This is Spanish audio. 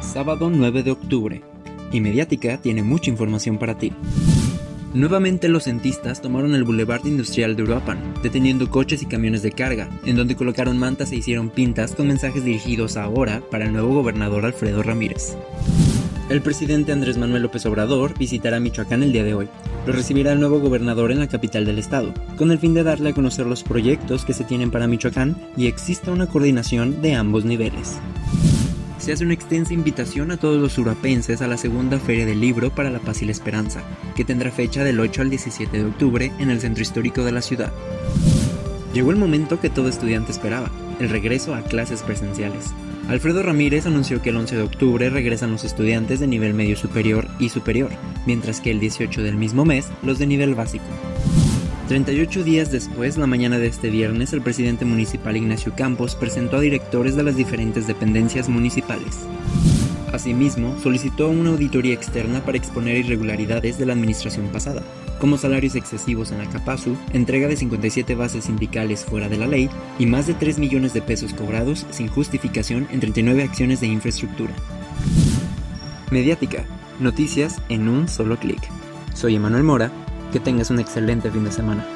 Sábado 9 de octubre. Y Mediática tiene mucha información para ti. Nuevamente los centistas tomaron el Boulevard Industrial de Uruapan, deteniendo coches y camiones de carga, en donde colocaron mantas e hicieron pintas con mensajes dirigidos ahora para el nuevo gobernador Alfredo Ramírez. El presidente Andrés Manuel López Obrador visitará Michoacán el día de hoy. Lo recibirá el nuevo gobernador en la capital del estado, con el fin de darle a conocer los proyectos que se tienen para Michoacán y exista una coordinación de ambos niveles se hace una extensa invitación a todos los urapenses a la segunda Feria del Libro para la Paz y la Esperanza, que tendrá fecha del 8 al 17 de octubre en el centro histórico de la ciudad. Llegó el momento que todo estudiante esperaba, el regreso a clases presenciales. Alfredo Ramírez anunció que el 11 de octubre regresan los estudiantes de nivel medio superior y superior, mientras que el 18 del mismo mes los de nivel básico. 38 días después, la mañana de este viernes, el presidente municipal Ignacio Campos presentó a directores de las diferentes dependencias municipales. Asimismo, solicitó una auditoría externa para exponer irregularidades de la administración pasada, como salarios excesivos en Acapazu, entrega de 57 bases sindicales fuera de la ley y más de 3 millones de pesos cobrados sin justificación en 39 acciones de infraestructura. Mediática, noticias en un solo clic. Soy Emanuel Mora que tengas un excelente fin de semana.